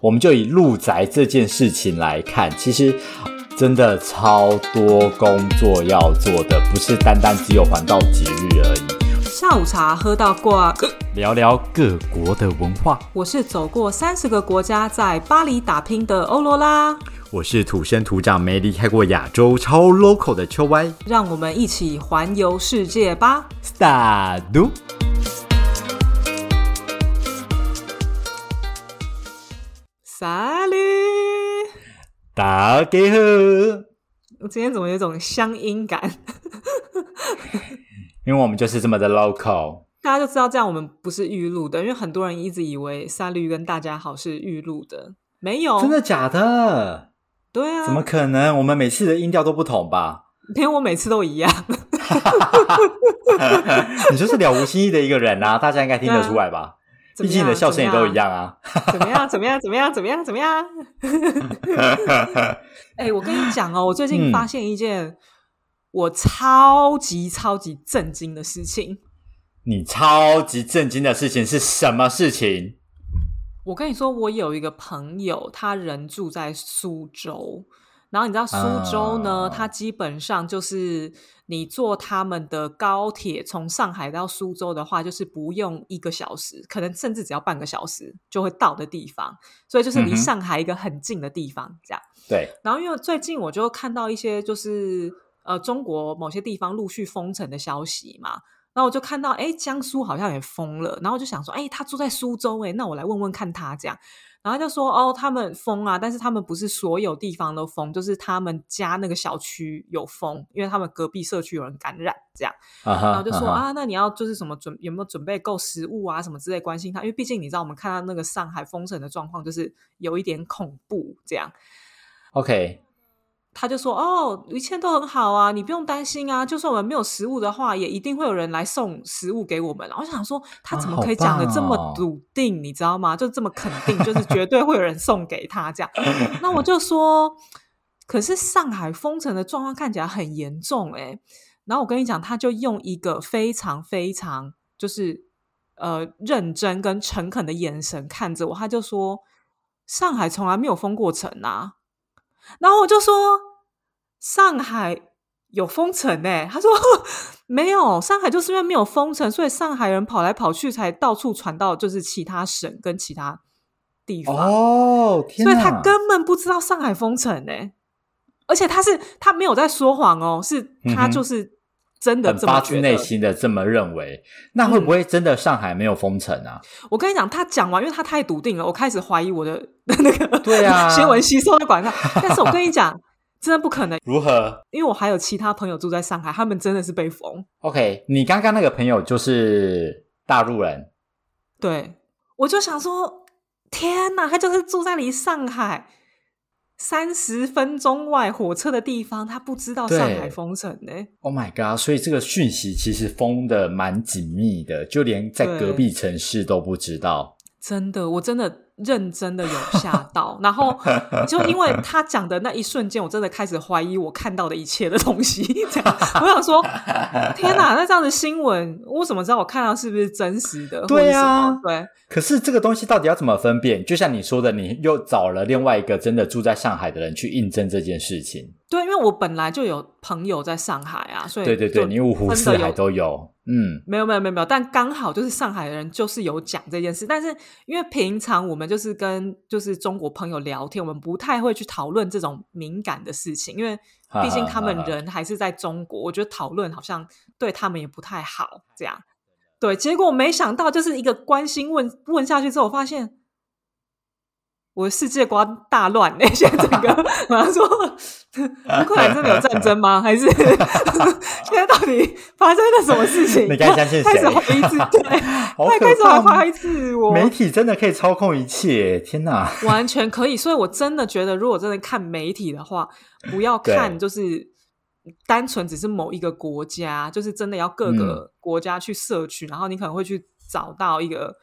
我们就以路宅这件事情来看，其实真的超多工作要做的，不是单单只有环岛节日而已。下午茶喝到挂，聊聊各国的文化。我是走过三十个国家，在巴黎打拼的欧罗拉。我是土生土长、没离开过亚洲、超 local 的秋歪。让我们一起环游世界吧！Start。萨利，大家好。我今天怎么有种乡音感？因为我们就是这么的 local，大家就知道这样我们不是预录的，因为很多人一直以为沙律跟大家好是预录的，没有，真的假的？对啊，怎么可能？我们每次的音调都不同吧？因为我每次都一样。你就是了无新意的一个人啊，大家应该听得出来吧？毕竟你的笑声也都一样啊。怎么样？怎么样？怎么样？怎么样？怎么样？哎，我跟你讲哦，我最近发现一件。我超级超级震惊的事情！你超级震惊的事情是什么事情？我跟你说，我有一个朋友，他人住在苏州，然后你知道苏州呢，它基本上就是你坐他们的高铁从上海到苏州的话，就是不用一个小时，可能甚至只要半个小时就会到的地方，所以就是离上海一个很近的地方，这样。对。然后因为最近我就看到一些就是。呃，中国某些地方陆续封城的消息嘛，然后我就看到，哎，江苏好像也封了，然后我就想说，哎，他住在苏州，哎，那我来问问看他这样，然后就说，哦，他们封啊，但是他们不是所有地方都封，就是他们家那个小区有封，因为他们隔壁社区有人感染这样，然后就说啊，那你要就是什么准有没有准备够食物啊什么之类关心他，因为毕竟你知道我们看到那个上海封城的状况，就是有一点恐怖这样，OK。他就说：“哦，一切都很好啊，你不用担心啊。就算我们没有食物的话，也一定会有人来送食物给我们。”我想说，他怎么可以讲的这么笃定？你知道吗？就这么肯定，就是绝 对会有人送给他这样。那我就说，可是上海封城的状况看起来很严重哎。然后我跟你讲，他就用一个非常非常就是呃认真跟诚恳的眼神看着我，他就说：“上海从来没有封过城啊。”然后我就说上海有封城呢，他说没有，上海就是因为没有封城，所以上海人跑来跑去才到处传到就是其他省跟其他地方哦，所以他根本不知道上海封城呢，而且他是他没有在说谎哦，是他就是真的发自内心的这么认为，那会不会真的上海没有封城啊？我跟你讲，他讲完，因为他太笃定了，我开始怀疑我的。那个对啊，新闻吸收的管道，但是我跟你讲，真的不可能。如何？因为我还有其他朋友住在上海，他们真的是被封。OK，你刚刚那个朋友就是大陆人。对，我就想说，天哪，他就是住在离上海三十分钟外火车的地方，他不知道上海封城呢。Oh my god！所以这个讯息其实封的蛮紧密的，就连在隔壁城市都不知道。真的，我真的。认真的有吓到，然后就因为他讲的那一瞬间，我真的开始怀疑我看到的一切的东西。这样，我想说，天哪！那这样的新闻，我怎么知道我看到是不是真实的？对啊，对。可是这个东西到底要怎么分辨？就像你说的，你又找了另外一个真的住在上海的人去印证这件事情。对，因为我本来就有朋友在上海啊，所以对对对，你五湖四海都有。嗯，没有没有没有没有，但刚好就是上海的人就是有讲这件事，但是因为平常我们就是跟就是中国朋友聊天，我们不太会去讨论这种敏感的事情，因为毕竟他们人还是在中国，我觉得讨论好像对他们也不太好。这样，对，结果没想到就是一个关心问问下去之后，我发现。我的世界观大乱那现在整个，马上说 乌克兰真的有战争吗？还是 现在到底发生了什么事情？你该相信谁？开始怀疑自己，快开始怀疑自我。媒体真的可以操控一切？天哪，完全可以！所以我真的觉得，如果真的看媒体的话，不要看就是单纯只是某一个国家，就是真的要各个国家去摄取，然后你可能会去找到一个。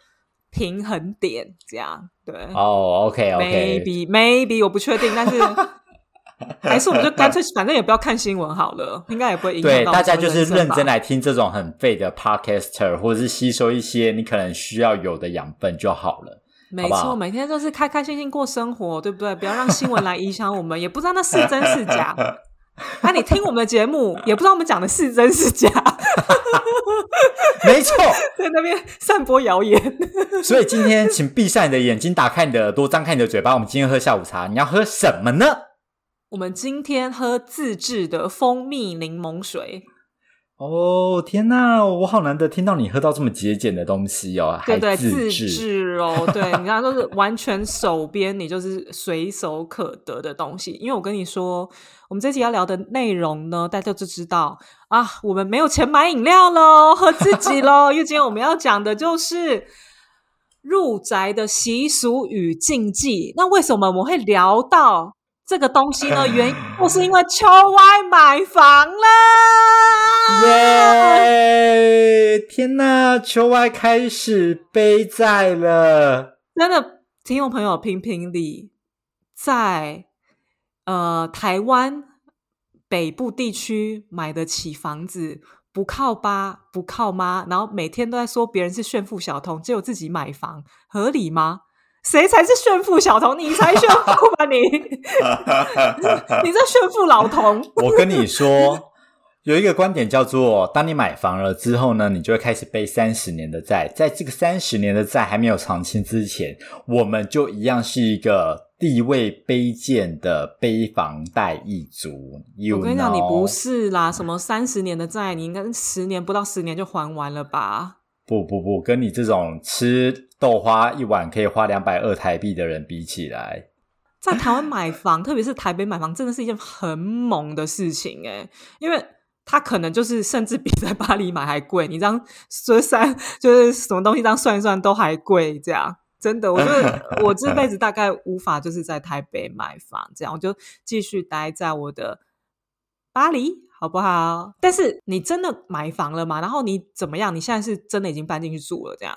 平衡点这样对哦，OK，OK，Maybe Maybe 我不确定，但是 还是我们就干脆反正也不要看新闻好了，应该也不会影响到大家就是认真来听这种很废的 Podcaster，或者是吸收一些你可能需要有的养分就好了。没错，每天都是开开心心过生活，对不对？不要让新闻来影响我们，也不知道那是真是假。那 你听我们的节目，也不知道我们讲的是真是假。没错，在那边散播谣言。所以今天，请闭上你的眼睛，打开你的耳朵，张开你的嘴巴。我们今天喝下午茶，你要喝什么呢？我们今天喝自制的蜂蜜柠檬水。哦天呐，我好难得听到你喝到这么节俭的东西哦，对对，自制哦，对，你看都是完全手边，你就是随手可得的东西。因为我跟你说，我们这期要聊的内容呢，大家就知道啊，我们没有钱买饮料喽，喝自己喽。因为今天我们要讲的就是入宅的习俗与禁忌。那为什么我们会聊到？这个东西呢，原因就是因为秋歪买房了。耶！天哪，秋歪开始背债了。真的，听众朋友评评理，在呃台湾北部地区买得起房子，不靠爸不靠妈，然后每天都在说别人是炫富小童，只有自己买房，合理吗？谁才是炫富小童？你才炫富吧你！你在炫富老童。我跟你说，有一个观点叫做：当你买房了之后呢，你就会开始背三十年的债。在这个三十年的债还没有偿清之前，我们就一样是一个地位卑贱的背房贷一族。我跟你讲，你不是啦，什么三十年的债，你应该十年不到十年就还完了吧？不不不，跟你这种吃豆花一碗可以花两百二台币的人比起来，在台湾买房，特别是台北买房，真的是一件很猛的事情诶因为它可能就是甚至比在巴黎买还贵，你这样说三就是什么东西这样算一算都还贵，这样。真的，我觉得 我这辈子大概无法就是在台北买房，这样。我就继续待在我的巴黎。好不好？但是你真的买房了吗？然后你怎么样？你现在是真的已经搬进去住了，这样？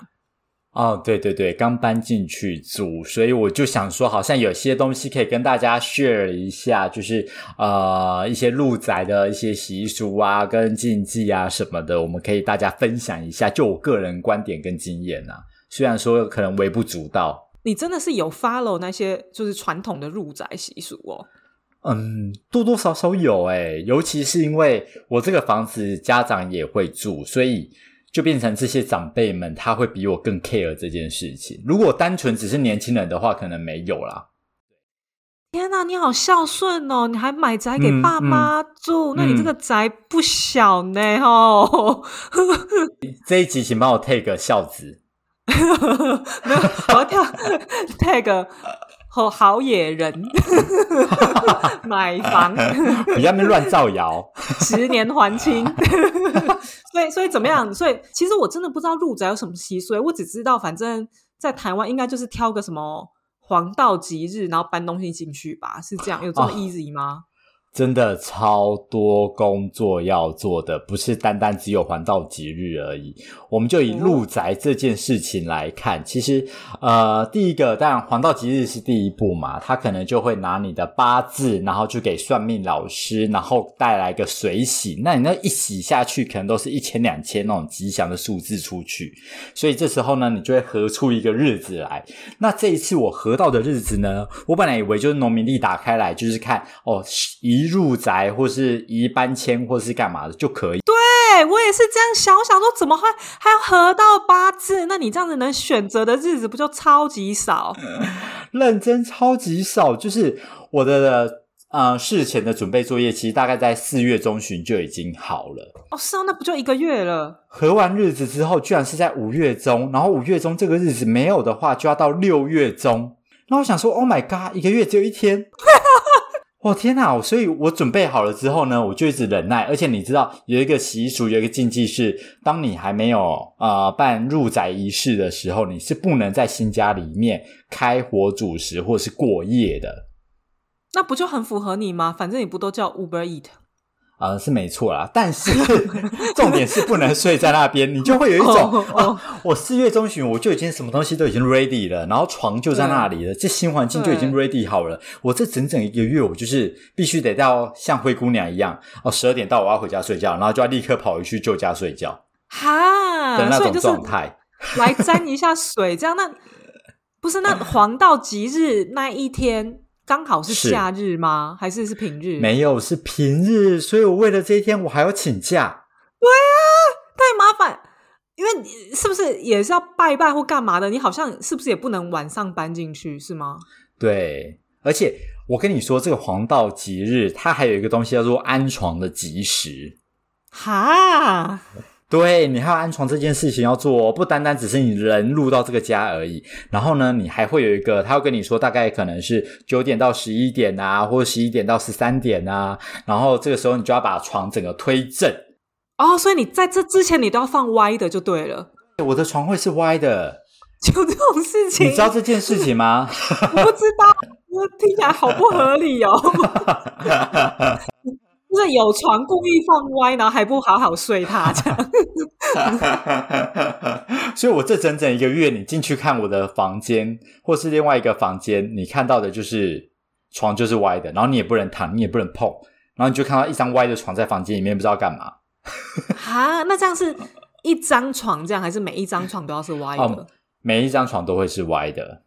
哦，对对对，刚搬进去住，所以我就想说，好像有些东西可以跟大家 share 一下，就是呃一些入宅的一些习俗啊、跟禁忌啊什么的，我们可以大家分享一下。就我个人观点跟经验啊，虽然说可能微不足道。你真的是有 follow 那些就是传统的入宅习俗哦？嗯，多多少少有诶，尤其是因为我这个房子家长也会住，所以就变成这些长辈们他会比我更 care 这件事情。如果单纯只是年轻人的话，可能没有啦。天哪，你好孝顺哦！你还买宅给爸妈住，那你这个宅不小呢哦。这一集请帮我 take 孝子，没有，我要跳 take。好好野人 买房，不要那乱造谣，十年还清。所以，所以怎么样？所以，其实我真的不知道入宅有什么习俗，我只知道，反正在台湾应该就是挑个什么黄道吉日，然后搬东西进去吧，是这样？有这么 easy 吗？真的超多工作要做的，不是单单只有还道吉日而已。我们就以入宅这件事情来看，其实呃，第一个当然还道吉日是第一步嘛，他可能就会拿你的八字，然后去给算命老师，然后带来个水洗。那你那一洗下去，可能都是一千两千那种吉祥的数字出去。所以这时候呢，你就会合出一个日子来。那这一次我合到的日子呢，我本来以为就是农民历打开来就是看哦一。一入宅或是移搬迁或是干嘛的就可以。对我也是这样想，我想说怎么会还要合到八字？那你这样子能选择的日子不就超级少？认真超级少，就是我的呃事前的准备作业，其实大概在四月中旬就已经好了。哦，是啊，那不就一个月了？合完日子之后，居然是在五月中，然后五月中这个日子没有的话，就要到六月中。那我想说，Oh my god，一个月只有一天。我天哪！所以我准备好了之后呢，我就一直忍耐。而且你知道，有一个习俗，有一个禁忌是，当你还没有啊办入宅仪式的时候，你是不能在新家里面开火煮食或是过夜的。那不就很符合你吗？反正你不都叫 Uber Eat。呃，是没错啦，但是 重点是不能睡在那边，你就会有一种啊，我四月中旬我就已经什么东西都已经 ready 了，然后床就在那里了，这新环境就已经 ready 好了，我这整整一个月我就是必须得到像灰姑娘一样，哦，十二点到我要回家睡觉，然后就要立刻跑回去旧家睡觉，哈的那种状态，来沾一下水，这样那不是那黄道吉日那一天刚好是是假日吗？还是是平日？没有是平日，所以我为了这一天我还要请假。对啊太麻烦，因为你是不是也是要拜拜或干嘛的？你好像是不是也不能晚上搬进去是吗？对，而且我跟你说，这个黄道吉日它还有一个东西叫做安床的吉时。哈，对你还有安床这件事情要做哦，不单单只是你人入到这个家而已。然后呢，你还会有一个，他会跟你说，大概可能是九点到十一点啊，或者十一点到十三点啊。然后这个时候你就要把床整个推正。哦，所以你在这之前你都要放歪的就对了，我的床会是歪的，就这种事情，你知道这件事情吗？我不知道，我听起来好不合理哦。就是有床故意放歪，然后还不好好睡他，这样。所以，我这整整一个月，你进去看我的房间，或是另外一个房间，你看到的就是床就是歪的，然后你也不能躺，你也不能碰，然后你就看到一张歪的床在房间里面，不知道干嘛。哈，那这样是一张床这样，还是每一张床都要是歪的？哦每一张床都会是歪的，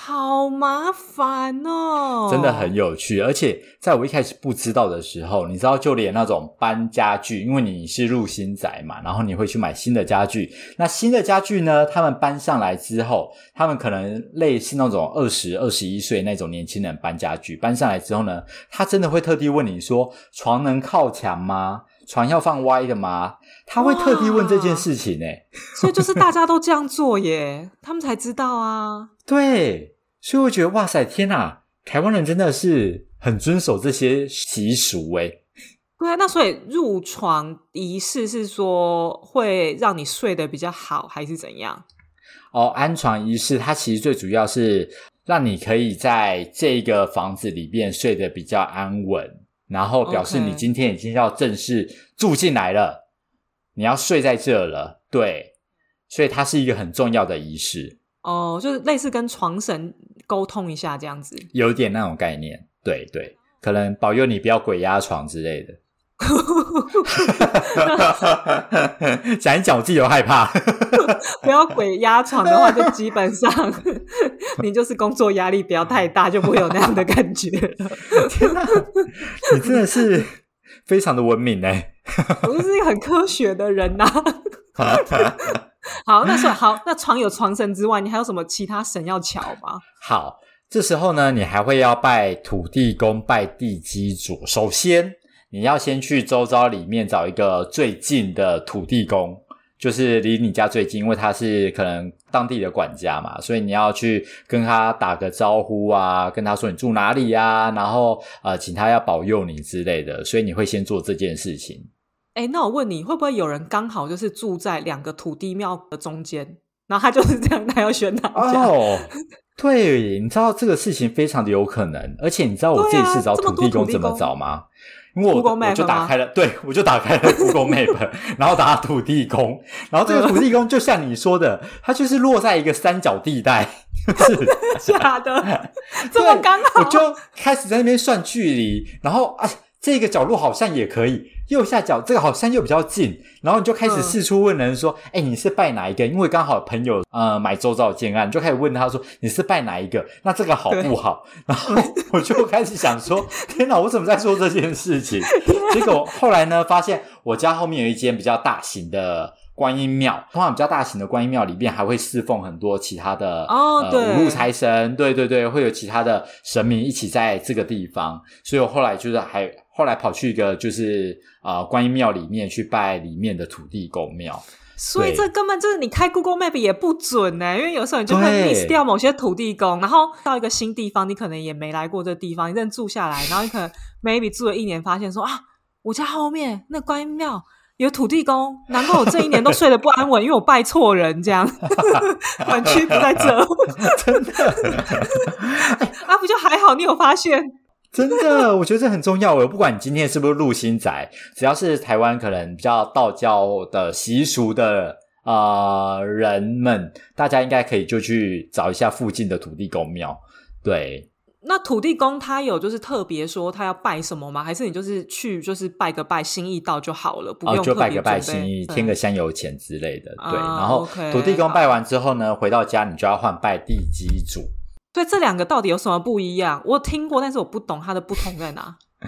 好麻烦哦，真的很有趣。而且在我一开始不知道的时候，你知道，就连那种搬家具，因为你是入新宅嘛，然后你会去买新的家具。那新的家具呢，他们搬上来之后，他们可能类似那种二十二十一岁那种年轻人搬家具，搬上来之后呢，他真的会特地问你说，床能靠墙吗？床要放歪的吗？他会特地问这件事情呢、所以就是大家都这样做耶，他们才知道啊。对，所以我觉得哇塞，天哪，台湾人真的是很遵守这些习俗诶。对啊，那所以入床仪式是说会让你睡得比较好，还是怎样？哦，安床仪式它其实最主要是让你可以在这个房子里面睡得比较安稳，然后表示你今天已经要正式住进来了，你要睡在这了，对，所以它是一个很重要的仪式，哦，就是类似跟床神沟通一下这样子。有点那种概念，对对，可能保佑你不要鬼压床之类的。讲一讲，我自己都害怕。不要鬼压床的话，就基本上 你就是工作压力不要太大，就不会有那样的感觉了。天哪，你真的是非常的文明哎。我就是一个很科学的人呐、好，那说好，那床有床神之外，你还有什么其他神要瞧吗？好，这时候呢，你还会要拜土地公、拜地基主。首先，你要先去周遭里面找一个最近的土地公，就是离你家最近，因为他是可能当地的管家嘛，所以你要去跟他打个招呼啊，跟他说你住哪里呀、然后呃，请他要保佑你之类的，所以你会先做这件事情。哎，那我问你，会不会有人刚好就是住在两个土地庙的中间，然后他就是这样，他要选哪家？哦，对，你知道这个事情非常的有可能，而且你知道我这一次找土地公怎么找吗？我就打开了，对我就打开了 Google Map，然后打土地公，然后这个土地公就像你说的，它就是落在一个三角地带，是假的，这么对刚好，我就开始在那边算距离，然后啊，这个角落好像也可以，右下角这个好像又比较近，然后你就开始嗯四处问人说：“哎、你是拜哪一个？”因为刚好朋友呃买周遭的建案，你就开始问他说：“你是拜哪一个？那这个好不好？” 然后我就开始想说：“天哪，我怎么在做这件事情？” 结果后来呢，发现我家后面有一间比较大型的。观音庙，通常比较大型的观音庙里面还会侍奉很多其他的呃五路财神，对对对，会有其他的神明一起在这个地方，所以我后来就是还后来跑去一个就是啊、呃观音庙里面去拜里面的土地公庙，所以这根本就是你开 Google Map 也不准呢、因为有时候你就会 miss 掉某些土地公，然后到一个新地方，你可能也没来过这地方，你认住下来，然后你可能 maybe 住了一年，发现说啊，我家后面那观音庙。有土地公，难怪我这一年都睡得不安稳，因为我拜错人，这样 管区不在这，真的 啊，不就还好？你有发现？真的，我觉得这很重要。我不管你今天是不是入新宅，只要是台湾可能比较道教的习俗的呃人们，大家应该可以就去找一下附近的土地公庙。对，那土地公他有就是特别说他要拜什么吗？还是你就是去就是拜个拜，心意到就好了，不用就拜个拜，心意添个香油钱之类的。对，啊然后土地公拜完之后呢，回到家你就要换拜地基主。对，这两个到底有什么不一样？我有听过，但是我不懂它的不同在哪。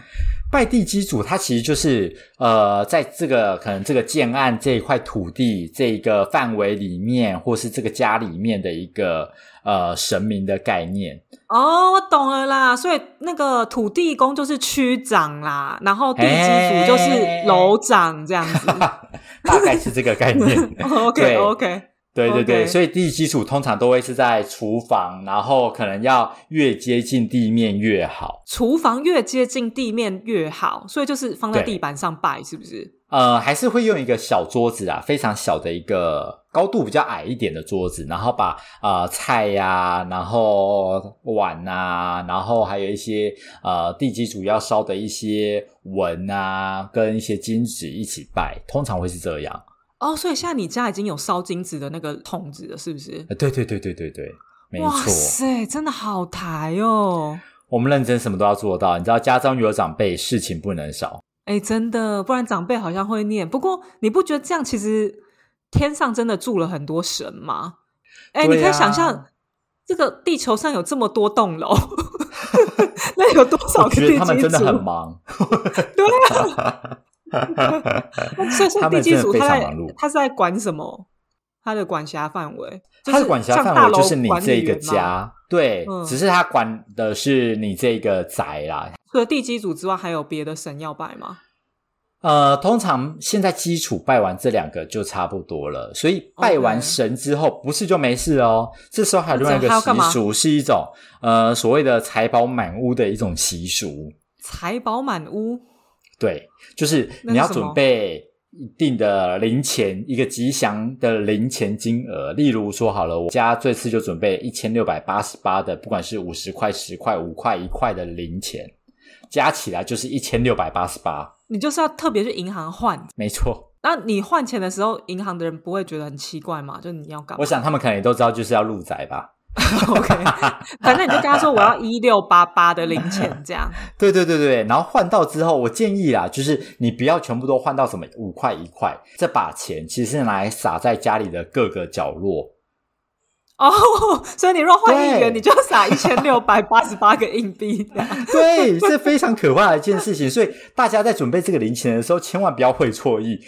拜地基主，它其实就是呃，在这个可能这个建案这一块土地这个范围里面，或是这个家里面的一个呃神明的概念。哦，我懂了啦，所以那个土地公就是区长啦，然后地基主就是楼长这样子。大概是这个概念。OK 对 OK，对对对所以地基础通常都会是在厨房，然后可能要越接近地面越好。厨房越接近地面越好，所以就是放在地板上拜，是不是？呃，还是会用一个小桌子啊，非常小的一个高度比较矮一点的桌子，然后把呃菜呀、然后碗啊，然后还有一些呃地基主要烧的一些文啊，跟一些金纸一起拜，通常会是这样。哦，所以现在你家已经有烧金子的那个筒子了，是不是？呃，对对对对对对，没哇错。塞，真的好抬哦！我们认真什么都要做到，你知道家中有长辈，事情不能少。哎，真的，不然长辈好像会念。不过你不觉得这样其实天上真的住了很多神吗？哎，对你可以想啊象，这个地球上有这么多栋楼，那有多少我个地觉得他们基？真的很忙，对啊，所以所以地基他在他是在管什么？他的管辖范围，就他的管辖范围就是你这个。家，对，嗯只是他管的是你这个宅啦。除了地基主之外，还有别的神要拜吗？呃，通常现在基础拜完这两个就差不多了，所以拜完神之后，不是就没事哦。这时候还有另外一个习俗，是一种呃所谓的财宝满屋的一种习俗。财宝满屋，对，就是你要准备一定的零钱，一个吉祥的零钱金额。例如说，好了，我家这次就准备一千六百八十八的，不管是五十块、十块、五块、一块的零钱，加起来就是一千六百八十八。你就是要特别去银行换。没错，那你换钱的时候，银行的人不会觉得很奇怪吗？就你要干嘛我想他们可能也都知道，就是要入宅吧。OK，反正你就跟他说我要一六八八的零钱，这样。对对对对，然后换到之后，我建议啦，就是你不要全部都换到什么五块一块，这把钱其实是拿来撒在家里的各个角落。哦，所以你若换一元，你就撒一千六百八十八个硬币。对，是非常可怕的一件事情。所以大家在准备这个零钱的时候，千万不要会错意，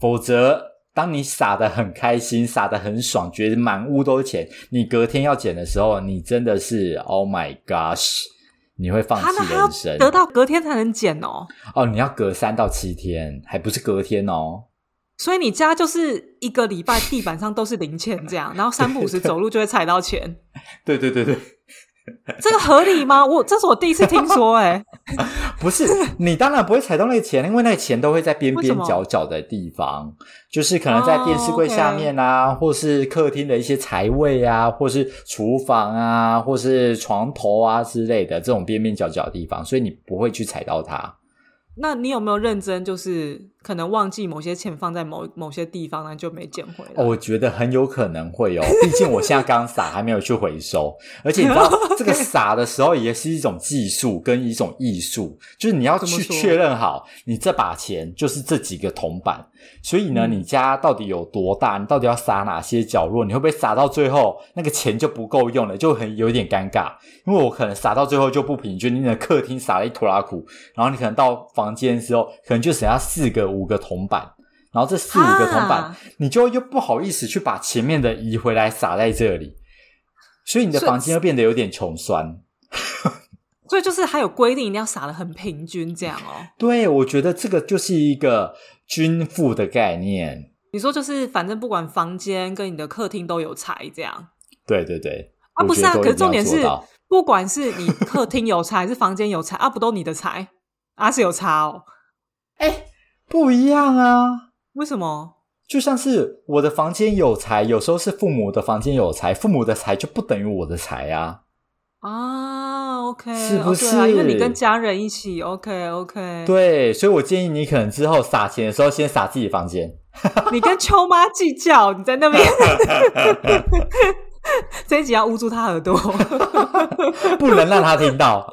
否则当你撒的很开心、撒的很爽，觉得满屋都是钱，你隔天要捡的时候，你真的是 Oh my gosh，你会放弃人生。得到隔天才能捡哦。哦，你要隔三到七天，还不是隔天哦。所以你家就是一个礼拜地板上都是零钱这样，然后三不五时走路就会踩到钱，对对对对，这个合理吗？我这是我第一次听说、欸，不是你当然不会踩到那个钱，因为那个钱都会在边边角角的地方，就是可能在电视柜下面啊，或是客厅的一些财位啊，或是厨房啊，或是床头啊之类的这种边边角角的地方，所以你不会去踩到它。那你有没有认真，就是可能忘记某些钱放在某某些地方，那就没捡回来？哦，我觉得很有可能会哦，毕竟我现在刚撒，还没有去回收，而且你知道 这个撒的时候也是一种技术跟一种艺术，就是你要去确认好，你这把钱就是这几个铜板，所以呢，嗯。你家到底有多大，你到底要撒哪些角落，你会不会撒到最后那个钱就不够用了，就很有点尴尬，因为我可能撒到最后就不平均，你的客厅撒了一坨拉苦，然后你可能到房间的时候，可能就剩下四个五个铜板。然后这四五个铜板，啊你就又不好意思去把前面的移回来撒在这里，所以你的房间又变得有点穷酸。所以就是还有规定，一定要撒的很平均这样哦。对，我觉得这个就是一个均富的概念。你说就是反正不管房间跟你的客厅都有财这样对对对，啊？不是啊，可是重点是，不管是你客厅有财还是房间有财啊，不都你的财啊是有差哦？哎，不一样啊。为什么？就像是我的房间有财，有时候是父母的房间有财，父母的财就不等于我的财啊。啊，OK，是不哦啊，因为你跟家人一起，OK OK，对，所以我建议你可能之后撒钱的时候，先撒自己房间。你跟秋妈计较，你在那边 这一集要捂住他耳朵，不能让他听到。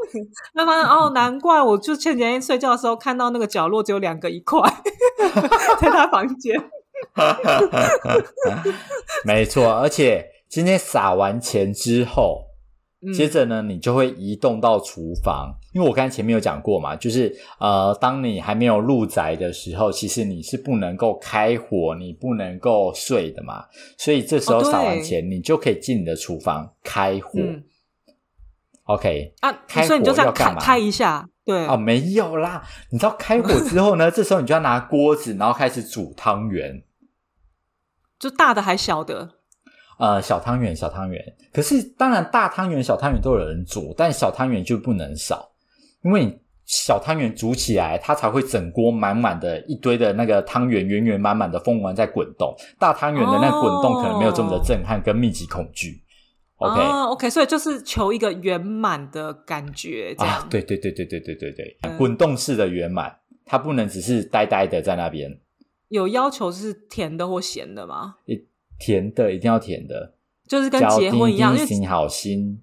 那他哦，难怪我就前几天睡觉的时候看到那个角落只有两个一块，在他房间。没错，而且今天撒完钱之后。接着呢，你就会移动到厨房，因为我刚才前面有讲过嘛，就是呃，当你还没有入宅的时候，其实你是不能够开火，你不能够睡的嘛，所以这时候撒完钱，你就可以进你的厨房开火。OK 啊，所以你就这样开开一下，对。啊，没有啦，你知道开火之后呢，这时候你就要拿锅子，然后开始煮汤圆，就大的还小的。呃，小汤圆，小汤圆。可是，当然，大汤圆、小汤圆都有人煮，但小汤圆就不能少，因为你小汤圆煮起来，它才会整锅满满的一堆的那个汤圆，圆圆满满的凤丸在滚动。大汤圆的那滚动可能没有这么的震撼跟密集恐惧。OK，OK，所以就是求一个圆满的感觉，这样。对对对对对对对对，滚动式的圆满，它不能只是呆呆的在那边。有要求是甜的或咸的吗？甜的一定要甜的，就是跟结婚一样，因为好心。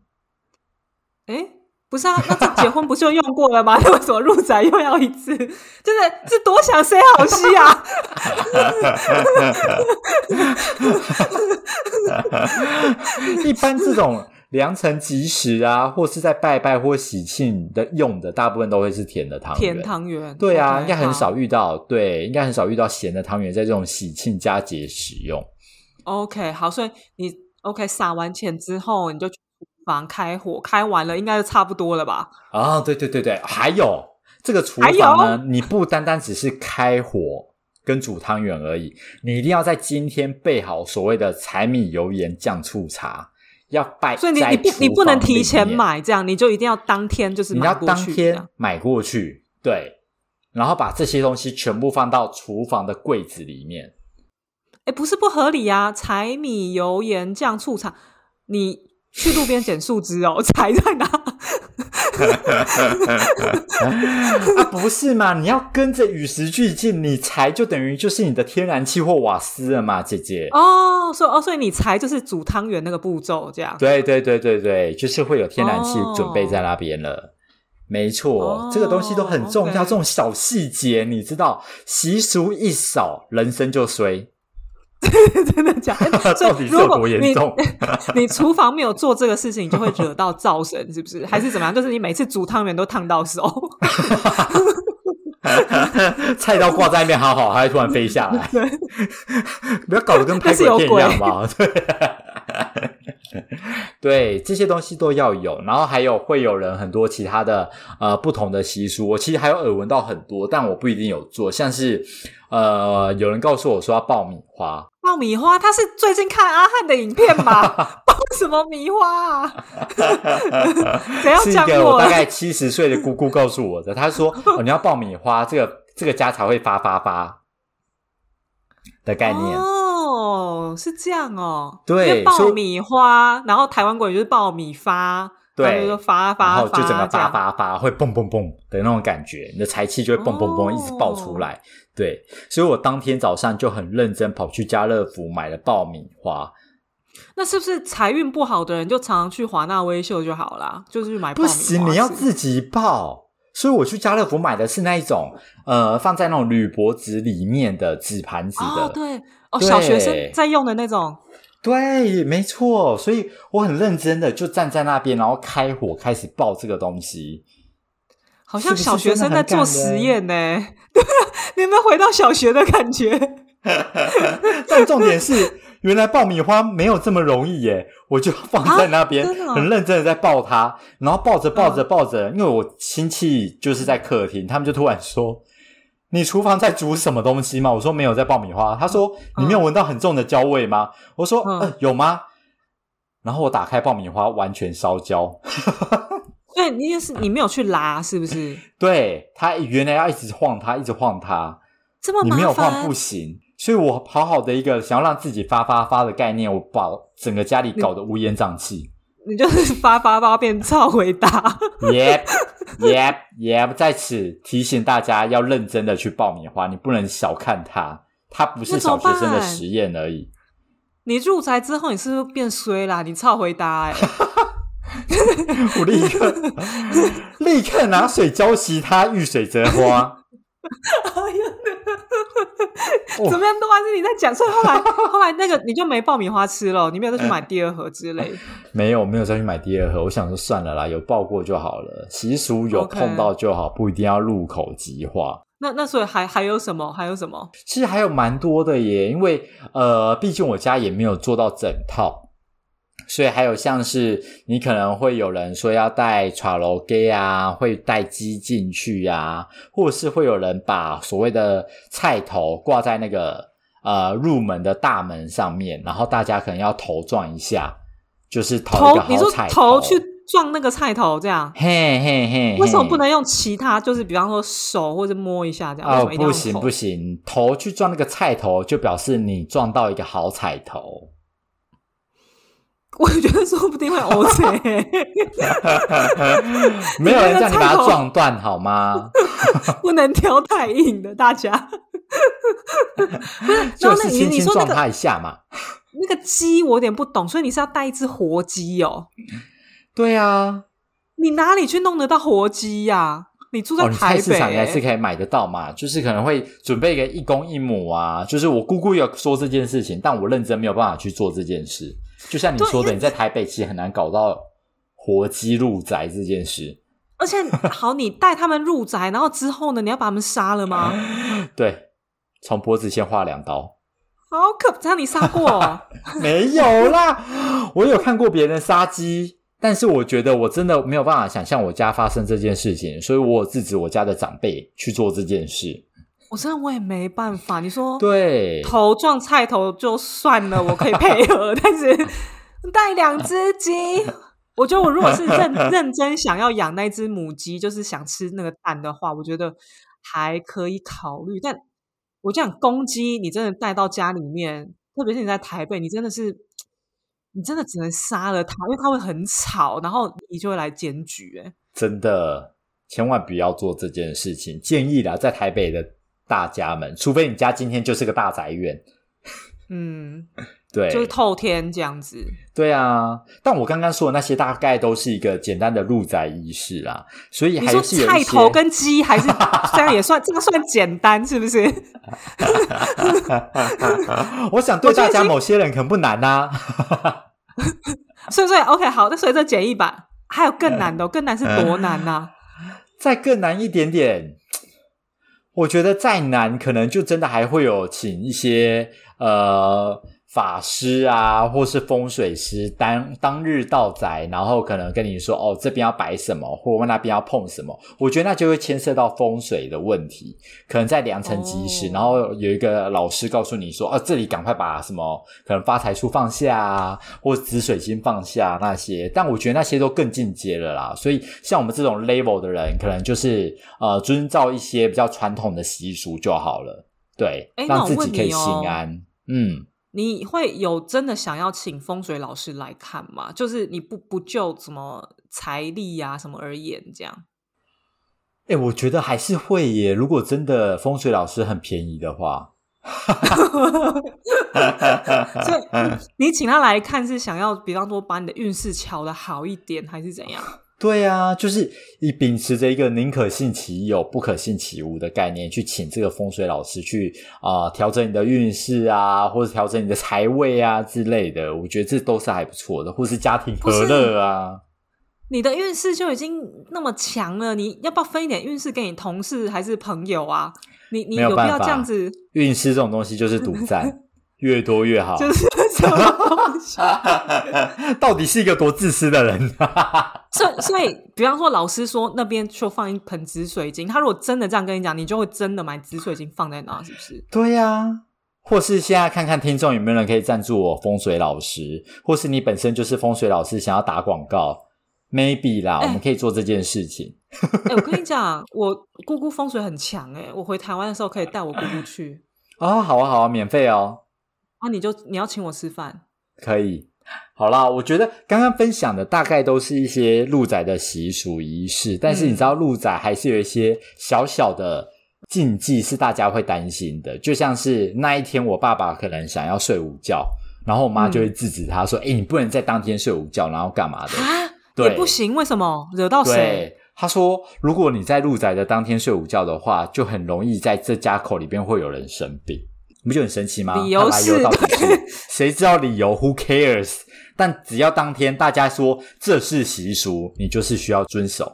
哎，不是啊，那这结婚不就用过了吗？为什么入宅又要一次？就是是多想谁好戏啊！一般这种良辰吉时啊，或是在拜拜或喜庆的用的，大部分都会是甜的汤圆。甜汤圆，对啊，应该很少遇到。对，应该很少遇到咸的汤圆在这种喜庆佳节使用。OK，好，所以你 OK 撒完钱之后，你就去厨房开火，开完了应该就差不多了吧？啊，对对对对，还有这个厨房呢，你不单单只是开火跟煮汤圆而已，你一定要在今天备好所谓的柴米油盐酱醋茶，要摆。所以你你不你不能提前买，这样你就一定要当天就是你要当天买过去，对，然后把这些东西全部放到厨房的柜子里面。哎，不是不合理啊！柴米油盐酱醋茶，你去路边捡树枝哦，柴在哪？啊，不是嘛？你要跟着与时俱进，你柴就等于就是你的天然气或瓦斯了嘛，姐姐。哦，所以哦，所以你柴就是煮汤圆那个步骤，这样。对对对对对，就是会有天然气准备在那边了。没错，这个东西都很重要，这种小细节你知道，习俗一少，人生就衰。真的假？到底是有多严重？你厨房没有做这个事情，你就会惹到灶神，是不是？还是怎么样？就是你每次煮汤圆都烫到手，菜刀挂在那边好好，还突然飞下来，不要搞得跟拍鬼片一样嘛？对。对，这些东西都要有，然后还有会有人很多其他的呃不同的习俗，我其实还有耳闻到很多，但我不一定有做。像是呃，有人告诉我说要爆米花，爆米花，他是最近看阿汉的影片吧？爆什么米花？啊？怎样讲我？大概七十岁的姑姑告诉我的，她说 哦，你要爆米花，这个这个家才会发发发的概念。哦，是这样哦。对，爆米花，然后台湾国语就是爆米发，对，就发发发，就整个发发发会蹦蹦蹦的那种感觉，你的财气就会蹦蹦蹦一直爆出来。对，所以我当天早上就很认真跑去家乐福买了爆米花。那是不是财运不好的人就常常去华纳微秀就好啦？就是去买不行，你要自己爆。所以我去家乐福买的是那一种，呃，放在那种铝箔纸里面的纸盘子的。对。哦，小学生在用的那种，对，没错，所以我很认真的就站在那边，然后开火开始爆这个东西，好像小学生在做实验呢。对，你有没有回到小学的感觉？但重点是，原来爆米花没有这么容易耶！我就放在那边，很认真的在爆它，然后抱着抱着抱着，因为我亲戚就是在客厅，他们就突然说。你厨房在煮什么东西吗？我说没有，在爆米花。他说你没有闻到很重的焦味吗？我说嗯，有吗？然后我打开爆米花，完全烧焦。对，你也是，你没有去拉，是不是？对，他原来要一直晃它，一直晃它，这么你没有晃不行。所以我好好的一个想要让自己发发发的概念，我把整个家里搞得乌烟瘴气。你就是发发发变超回答。耶耶耶！在此提醒大家要认真的去爆米花，你不能小看它，它不是小学生的实验而已。你入宅之后，你是不是变衰啦？你超回答哎、我立刻立刻拿水浇熄它，遇水则花。哦 怎么样都还是你在讲，所以后来 后来那个你就没爆米花吃了，你没有再去买第二盒之类的。没有，没有再去买第二盒。我想说算了啦，有爆过就好了，习俗有碰到就好，不一定要入口即化。那那所以还还有什么？还有什么？其实还有蛮多的耶，因为呃，毕竟我家也没有做到整套，所以还有像是你可能会有人说要带茶楼 gay 啊，会带鸡进去啊，或者是会有人把所谓的菜头挂在那个呃入门的大门上面，然后大家可能要头撞一下，就是投一个，头你说头去撞那个菜头这样？嘿嘿嘿，为什么不能用其他？就是比方说手或者摸一下这样？哦不行不行，头去撞那个菜头，就表示你撞到一个好彩头。我觉得说不定会 OK，没有人叫你把它撞断好吗？不能挑太硬的，大家。不是，就是轻轻撞它一下嘛。那个鸡我有点不懂，所以你是要带一只活鸡哦？对啊，你哪里去弄得到活鸡呀、你住在哦，你台北、菜市场你还是欸，可以买得到嘛，就是可能会准备一个一公一母啊。就是我姑姑有说这件事情，但我认真没有办法去做这件事。就像你说的，你在台北其实很难搞到活鸡入宅这件事。而且好，你带他们入宅，然后之后呢，你要把他们杀了吗？对，从脖子先划两刀。好可，这样你杀过哦、没有啦，我有看过别人杀鸡，但是我觉得我真的没有办法想象我家发生这件事情，所以我有制止我家的长辈去做这件事。我真的我也没办法。你说对，头撞菜头就算了，我可以配合，但是 带两只鸡，我觉得我如果是认认真想要养那只母鸡，就是想吃那个蛋的话，我觉得还可以考虑。但我讲公鸡，你真的带到家里面，特别是你在台北，你真的是。你真的只能杀了它，因为它会很吵，然后你就会来检举。哎，真的千万不要做这件事情。建议啦，在台北的大家们，除非你家今天就是个大宅院，嗯，对，就是透天这样子。对啊。但我刚刚说的那些大概都是一个简单的入宅仪式啦，所以还是菜头跟鸡还是 这样也算，这个算简单是不是？我想对大家某些人可能不难 呐、所以所以 OK 好，那所以这简易版还有更难的哦、更难是多难呐、再更难一点点，我觉得再难，可能就真的还会有请一些呃法师啊，或是风水师当当日到宅，然后可能跟你说哦，这边要摆什么，或那边要碰什么。我觉得那就会牵涉到风水的问题，可能在良辰吉时，哦然后有一个老师告诉你说，哦，这里赶快把什么可能发财树放下啊，或紫水晶放下那些。但我觉得那些都更进阶了啦，所以像我们这种 level 的人，可能就是呃遵照一些比较传统的习俗就好了，对，让自己可以心安。嗯，你会有真的想要请风水老师来看吗？就是你不不就什么财力呀、什么而言，这样哎、我觉得还是会耶。如果真的风水老师很便宜的话，所以你请他来看是想要，比方说把你的运势调的好一点，还是怎样？对啊，就是以秉持着一个宁可信其有，不可信其无的概念，去请这个风水老师去啊、调整你的运势啊，或者调整你的财位啊之类的。我觉得这都是还不错的，或是家庭和乐啊。你的运势就已经那么强了，你要不要分一点运势给你同事还是朋友啊？你你有必要这样子？运势这种东西就是独占，越多越好。就是什么东西？到底是一个多自私的人？所以所以，比方说老师说那边就放一盆紫水晶，他如果真的这样跟你讲，你就会真的买紫水晶放在那，是不是？对呀、或是现在看看听众有没有人可以赞助我风水老师，或是你本身就是风水老师，想要打广告，maybe 啦，哎我们可以做这件事情。哎、我跟你讲，我姑姑风水很强哎、我回台湾的时候可以带我姑姑去，啊、好啊，好啊，免费哦，啊，你就你要请我吃饭，可以。好啦，我觉得刚刚分享的大概都是一些鹿仔的习俗仪式，但是你知道鹿仔还是有一些小小的禁忌是大家会担心的，就像是那一天我爸爸可能想要睡午觉，然后我妈就会制止他说：“哎、你不能在当天睡午觉，然后干嘛的？”啊，对也不行，为什么惹到谁？对，他说，如果你在鹿仔的当天睡午觉的话，就很容易在这家口里边会有人生病，你不就很神奇吗？理由来由是到底是谁知道理由？Who cares？但只要当天大家说这是习俗，你就是需要遵守，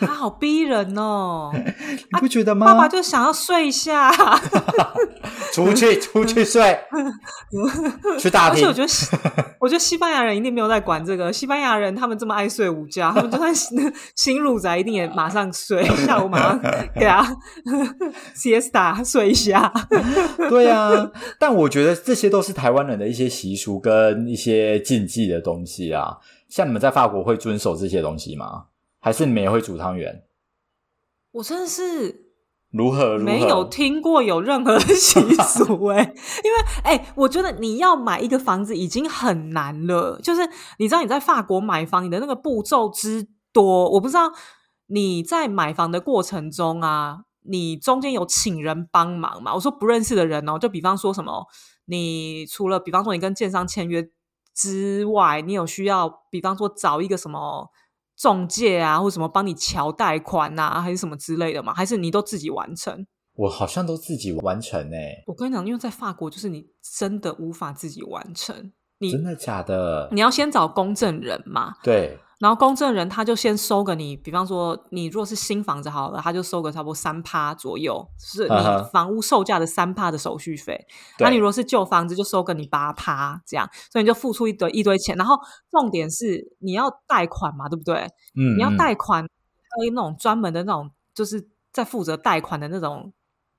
他好逼人哦！你不觉得吗？爸爸就想要睡一下，出去出去睡，去大厅而且我。觉得西，我觉得西班牙人一定没有在管这个。西班牙人他们这么爱睡午觉，他们就算新新入宅，一定也马上睡，下午马上给他 siesta 睡一下。对啊，但我觉得这些都是台湾人的一些习俗跟一些禁忌的东西啊。像你们在法国会遵守这些东西吗？还是你们也会煮汤圆？我真的是如何？如何没有听过有任何的习俗哎、因为哎、我觉得你要买一个房子已经很难了，就是你知道你在法国买房，你的那个步骤之多，我不知道你在买房的过程中啊，你中间有请人帮忙吗？我说不认识的人哦，就比方说什么，你除了比方说你跟建商签约之外，你有需要，比方说找一个什么。中介啊，或什么帮你瞧贷款啊，还是什么之类的吗？还是你都自己完成？我好像都自己完成欸诶、我跟你讲，因为在法国，就是你真的无法自己完成，你真的假的？你要先找公证人嘛，对，然后公证人他就先收个你，比方说你如果是新房子好了，他就收个差不多三趴左右，就是你房屋售价的三趴的手续费。对那你如果是旧房子，就收个你八趴这样，所以你就付出一堆一堆钱。然后重点是你要贷款嘛，对不对？嗯，你要嗯贷款，还有那种专门的那种，就是在负责贷款的那种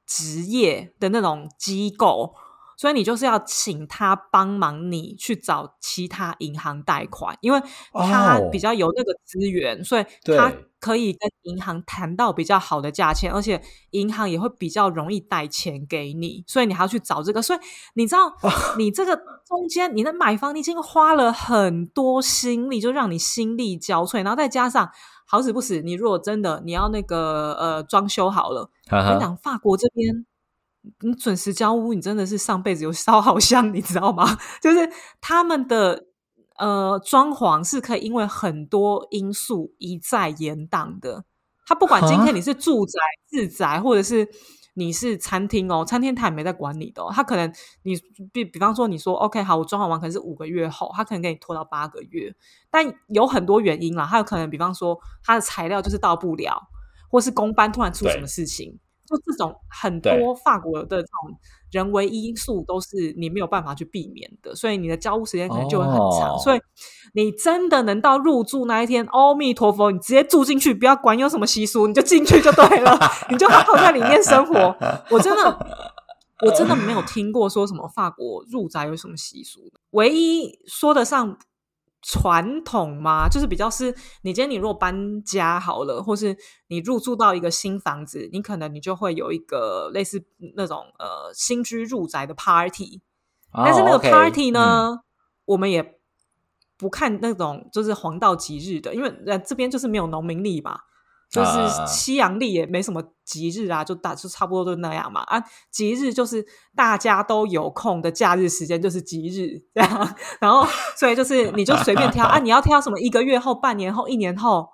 职业的那种机构，所以你就是要请他帮忙你去找其他银行贷款，因为他哦比较有那个资源，所以他可以跟银行谈到比较好的价钱，而且银行也会比较容易贷钱给你，所以你还要去找这个。所以你知道，你这个中间你的买房，你已经花了很多心力，就让你心力交瘁，然后再加上好死不死，你如果真的你要那个呃装修好了，你讲，法国这边。你准时交屋，你真的是上辈子有烧好香，你知道吗？就是他们的呃装潢是可以因为很多因素一再延档的。他不管今天你是住宅、自宅，或者是你是餐厅哦，餐厅他也没在管你的、哦。他可能你比比方说你说 OK 好，我装潢完可能是五个月后，他可能给你拖到八个月，但有很多原因啦。他有可能比方说他的材料就是到不了，或是工班突然出什么事情，就这种很多法国的这种人为因素都是你没有办法去避免的，所以你的交屋时间可能就会很长。哦所以你真的能到入住那一天，阿弥陀佛，你直接住进去，不要管有什么习俗，你就进去就对了，你就好好在里面生活。我真的。我真的没有听过说什么法国入宅有什么习俗，唯一说得上传统嘛，就是比较是你今天你如果搬家好了，或是你入住到一个新房子，你可能你就会有一个类似那种呃新居入宅的 party，但是那个哦，OK，party 嗯呢，我们也不看那种就是黄道吉日的，因为呃这边就是没有农民历嘛，就啊是西洋历也没什么吉日啊，就大就差不多就那样嘛。啊，吉日就是大家都有空的假日时间，就是吉日这样。然后所以就是你就随便挑啊，你要挑什么一个月后、半年后、一年后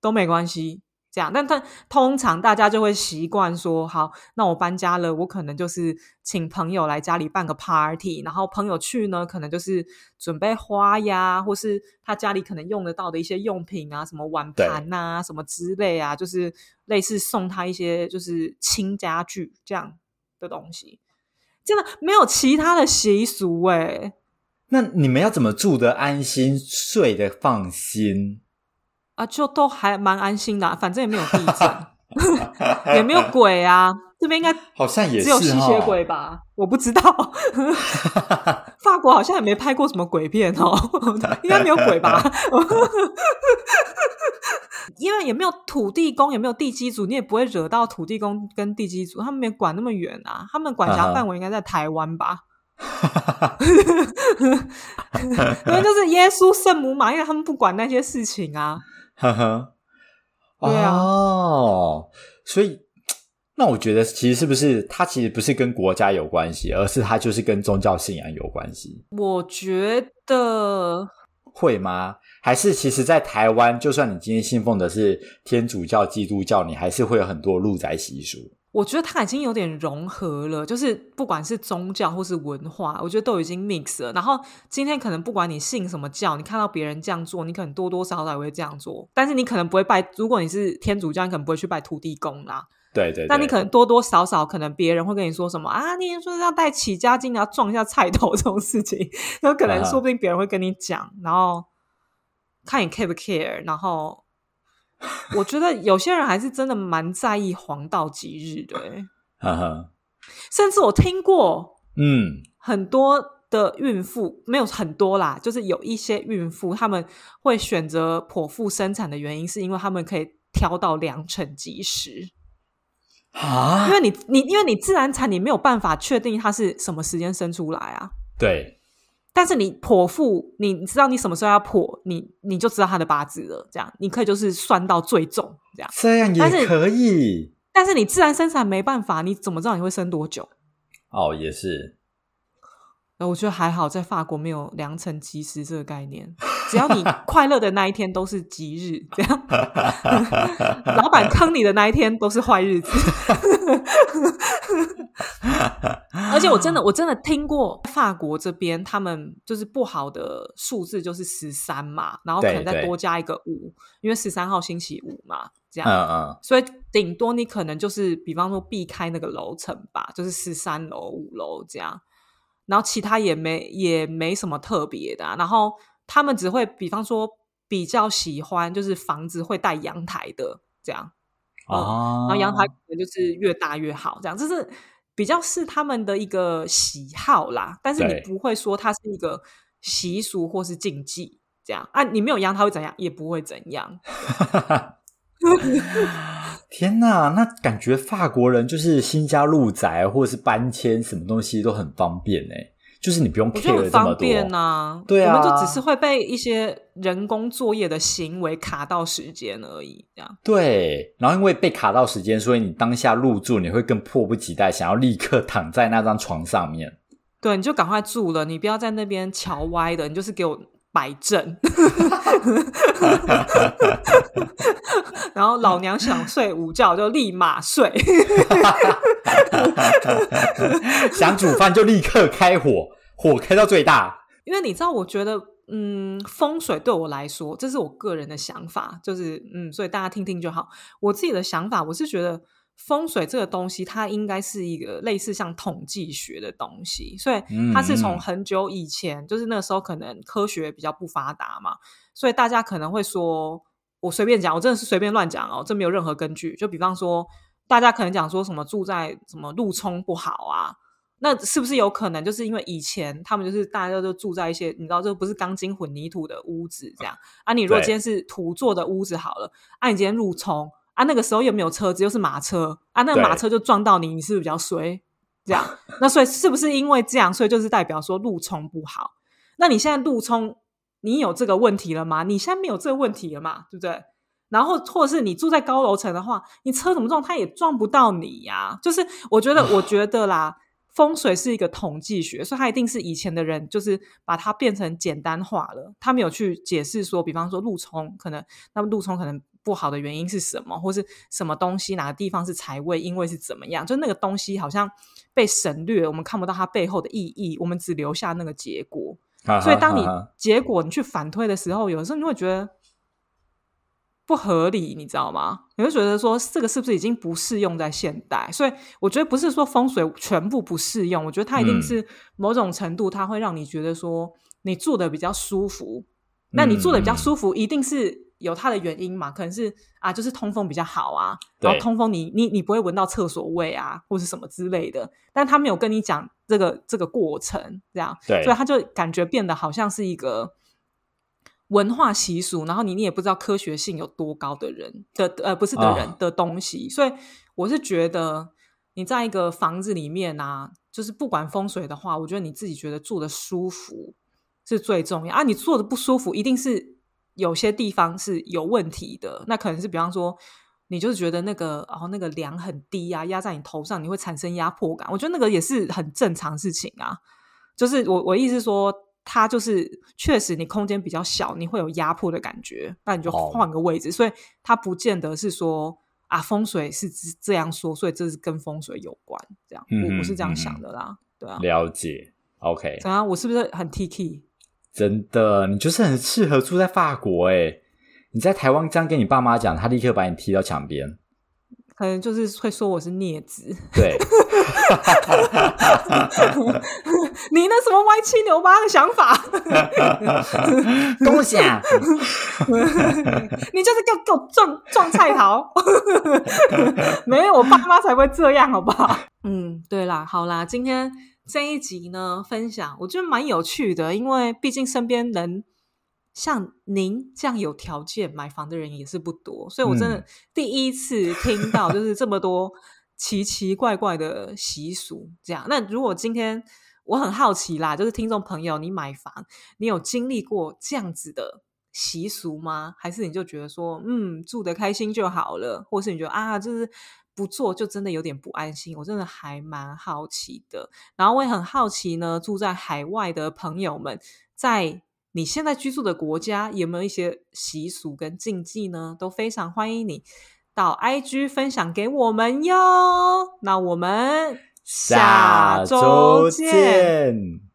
都没关系。这样，但但通常大家就会习惯说，好，那我搬家了，我可能就是请朋友来家里办个 party，然后朋友去呢，可能就是准备花呀，或是他家里可能用得到的一些用品啊，什么碗盘啊，什么之类啊，就是类似送他一些就是轻家具这样的东西，真的没有其他的习俗哎、那你们要怎么住得安心，睡得放心？啊，就都还蛮安心的啊、反正也没有地震，也没有鬼啊，这边应该好像也只有吸血哦鬼吧？我不知道，法国好像也没拍过什么鬼片哦，应该没有鬼吧？因为也没有土地公，也没有地基主，你也不会惹到土地公跟地基主，他们没管那么远啊，他们管辖范围应该在台湾吧？因为就是耶稣圣母玛，因为他们不管那些事情啊。呵呵，对啊哦，所以那我觉得其实是不是它其实不是跟国家有关系，而是它就是跟宗教信仰有关系？我觉得会吗？还是其实，在台湾，就算你今天信奉的是天主教、基督教，你还是会有很多入宅习俗。我觉得它已经有点融合了，就是不管是宗教或是文化，我觉得都已经 mix 了。然后今天可能不管你信什么教，你看到别人这样做，你可能多多少少也会这样做。但是你可能不会拜，如果你是天主教，你可能不会去拜土地公啦。对对。但你可能多多少少，可能别人会跟你说什么啊？你说要带起家金，要撞一下菜头 这种事情，有可能说不定别人会跟你讲，然后看你 care 不 care，然后。我觉得有些人还是真的蛮在意黄道吉日的，甚至我听过，嗯，很多的孕妇没有很多啦，就是有一些孕妇他们会选择剖腹生产的原因，是因为他们可以挑到良辰吉时啊，因为你你因为你自然产，你没有办法确定它是什么时间生出来啊，对。但是你剖腹，你知道你什么时候要剖，你你就知道他的八字了。这样你可以就是算到最重，这样这样也可以。但是你自然生产没办法，你怎么知道你会生多久？哦，也是。那我觉得还好，在法国没有良辰吉时这个概念，只要你快乐的那一天都是吉日，这样。老板坑你的那一天都是坏日子。而且我真的我真的听过法国这边他们就是不好的数字就是十三嘛，然后可能再多加一个五，因为十三号星期五嘛，这样。嗯嗯。所以顶多你可能就是比方说避开那个楼层吧，就是十三楼五楼这样。然后其他也没也没什么特别的，然后他们只会比方说比较喜欢就是房子会带阳台的这样，哦，然后阳台可能就是越大越好，这样这是比较是他们的一个喜好啦。但是你不会说它是一个习俗或是禁忌这样啊，你没有阳台会怎样？也不会怎样。天哪，那感觉法国人就是新家入宅或者是搬迁，什么东西都很方便哎，就是你不用 care 这么多啊。对啊，我们就只是会被一些人工作业的行为卡到时间而已，这样。对，然后因为被卡到时间，所以你当下入住，你会更迫不及待想要立刻躺在那张床上面。对，你就赶快住了，你不要在那边瞧歪的，你就是给我。摆正，然后老娘想睡午觉就立马睡，想煮饭就立刻开火，火开到最大。因为你知道，我觉得，嗯，风水对我来说，这是我个人的想法，就是，嗯，所以大家听听就好。我自己的想法，我是觉得。风水这个东西，它应该是一个类似像统计学的东西，所以它是从很久以前，就是那时候可能科学比较不发达嘛，所以大家可能会说，我随便讲，我真的是随便乱讲哦，这没有任何根据。就比方说，大家可能讲说什么住在什么路冲不好啊，那是不是有可能就是因为以前他们就是大家都住在一些你知道，这不是钢筋混凝土的屋子这样啊？你如果今天是土做的屋子好了，啊，你今天路冲。啊，那个时候又没有车子，又是马车啊，那个马车就撞到你，你是不是比较衰？这样，那所以是不是因为这样，所以就是代表说路冲不好？那你现在路冲，你有这个问题了吗？你现在没有这个问题了嘛？对不对？然后或者是你住在高楼层的话，你车怎么撞，它也撞不到你呀。就是我觉得，我觉得啦，风水是一个统计学，所以它一定是以前的人就是把它变成简单化了，他没有去解释说，比方说路冲可能，那么路冲可能。不好的原因是什么，或是什么东西？哪个地方是财位？因为是怎么样？就那个东西好像被省略，我们看不到它背后的意义，我们只留下那个结果。所以，当你结果你去反推的时候，有的时候你会觉得不合理，你知道吗？你会觉得说这个是不是已经不适用在现代？所以，我觉得不是说风水全部不适用，我觉得它一定是某种程度，它会让你觉得说你住的比较舒服。那你住的比较舒服，一定是。有它的原因嘛？可能是啊，就是通风比较好啊，然后通风你你你不会闻到厕所味啊，或是什么之类的。但他没有跟你讲这个这个过程，这样，对，所以他就感觉变得好像是一个文化习俗，然后你你也不知道科学性有多高的人的呃不是的人的东西。所以我是觉得你在一个房子里面啊，就是不管风水的话，我觉得你自己觉得住的舒服是最重要啊。你坐的不舒服，一定是。有些地方是有问题的，那可能是比方说，你就是觉得那个哦那个梁很低啊，压在你头上，你会产生压迫感。我觉得那个也是很正常事情啊。就是我我意思说，它就是确实你空间比较小，你会有压迫的感觉，那你就换个位置。所以它不见得是说啊风水是这样说，所以这是跟风水有关。这样我我是这样想的啦。对啊，了解。OK，怎样？我是不是很 T K？真的，你就是很适合住在法国哎！你在台湾这样跟你爸妈讲，他立刻把你踢到墙边。可能就是会说我是孽子。对，你那什么歪七扭八的想法？恭喜啊！你就是给我给我撞撞菜桃。没有，我爸妈才会这样，好不好？嗯，对啦，好啦，今天。这一集呢，分享我觉得蛮有趣的，因为毕竟身边能像您这样有条件买房的人也是不多，所以我真的第一次听到就是这么多奇奇怪怪的习俗。这样，那如果今天我很好奇啦，就是听众朋友，你买房，你有经历过这样子的习俗吗？还是你就觉得说，嗯，住的开心就好了，或是你觉得啊，就是。不做就真的有点不安心，我真的还蛮好奇的。然后我也很好奇呢，住在海外的朋友们，在你现在居住的国家有没有一些习俗跟禁忌呢？都非常欢迎你到 IG 分享给我们哟。那我们下周见。